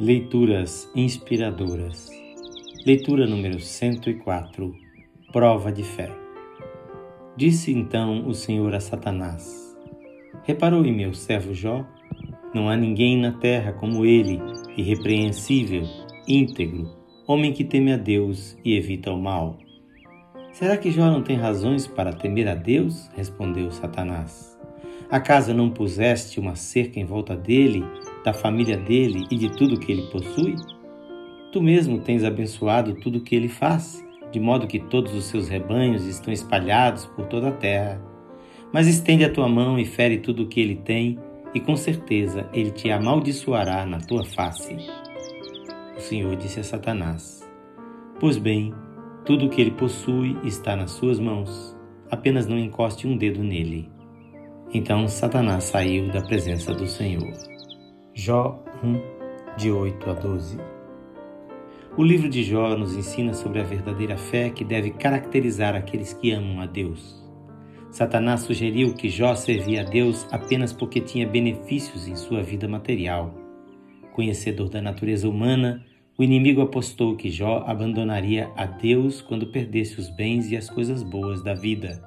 Leituras inspiradoras. Leitura número 104. Prova de fé. Disse então o Senhor a Satanás: Reparou em meu servo Jó? Não há ninguém na terra como ele, irrepreensível, íntegro, homem que teme a Deus e evita o mal. Será que Jó não tem razões para temer a Deus? respondeu Satanás. Acaso não puseste uma cerca em volta dele da família dele e de tudo que ele possui? Tu mesmo tens abençoado tudo o que ele faz, de modo que todos os seus rebanhos estão espalhados por toda a terra. Mas estende a tua mão e fere tudo o que ele tem, e com certeza ele te amaldiçoará na tua face. O Senhor disse a Satanás: Pois bem, tudo o que ele possui está nas suas mãos, apenas não encoste um dedo nele. Então Satanás saiu da presença do Senhor. Jó 1, de 8 a 12. O livro de Jó nos ensina sobre a verdadeira fé que deve caracterizar aqueles que amam a Deus. Satanás sugeriu que Jó servia a Deus apenas porque tinha benefícios em sua vida material. Conhecedor da natureza humana, o inimigo apostou que Jó abandonaria a Deus quando perdesse os bens e as coisas boas da vida.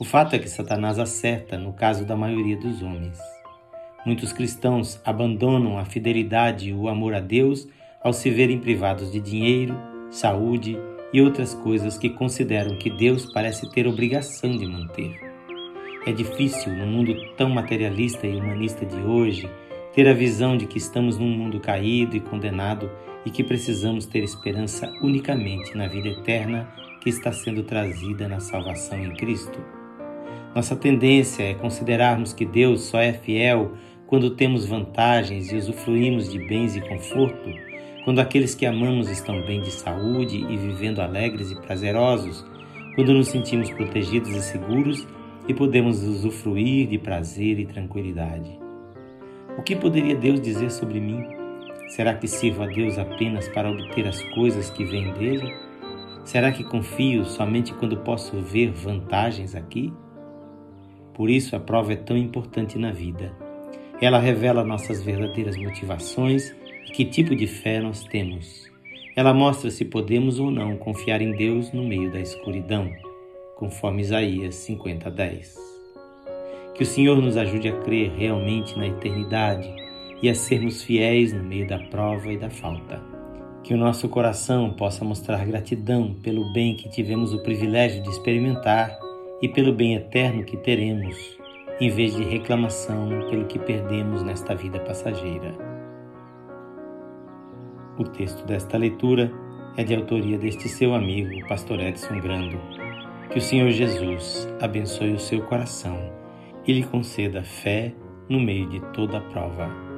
O fato é que Satanás acerta no caso da maioria dos homens. Muitos cristãos abandonam a fidelidade e o amor a Deus ao se verem privados de dinheiro, saúde e outras coisas que consideram que Deus parece ter obrigação de manter. É difícil, no mundo tão materialista e humanista de hoje, ter a visão de que estamos num mundo caído e condenado e que precisamos ter esperança unicamente na vida eterna que está sendo trazida na salvação em Cristo. Nossa tendência é considerarmos que Deus só é fiel quando temos vantagens e usufruímos de bens e conforto, quando aqueles que amamos estão bem de saúde e vivendo alegres e prazerosos, quando nos sentimos protegidos e seguros e podemos usufruir de prazer e tranquilidade. O que poderia Deus dizer sobre mim? Será que sirvo a Deus apenas para obter as coisas que vêm dele? Será que confio somente quando posso ver vantagens aqui? Por isso a prova é tão importante na vida. Ela revela nossas verdadeiras motivações e que tipo de fé nós temos. Ela mostra se podemos ou não confiar em Deus no meio da escuridão, conforme Isaías 50:10. Que o Senhor nos ajude a crer realmente na eternidade e a sermos fiéis no meio da prova e da falta. Que o nosso coração possa mostrar gratidão pelo bem que tivemos o privilégio de experimentar e pelo bem eterno que teremos em vez de reclamação pelo que perdemos nesta vida passageira. O texto desta leitura é de autoria deste seu amigo, pastor Edson Grando. Que o Senhor Jesus abençoe o seu coração e lhe conceda fé no meio de toda a prova.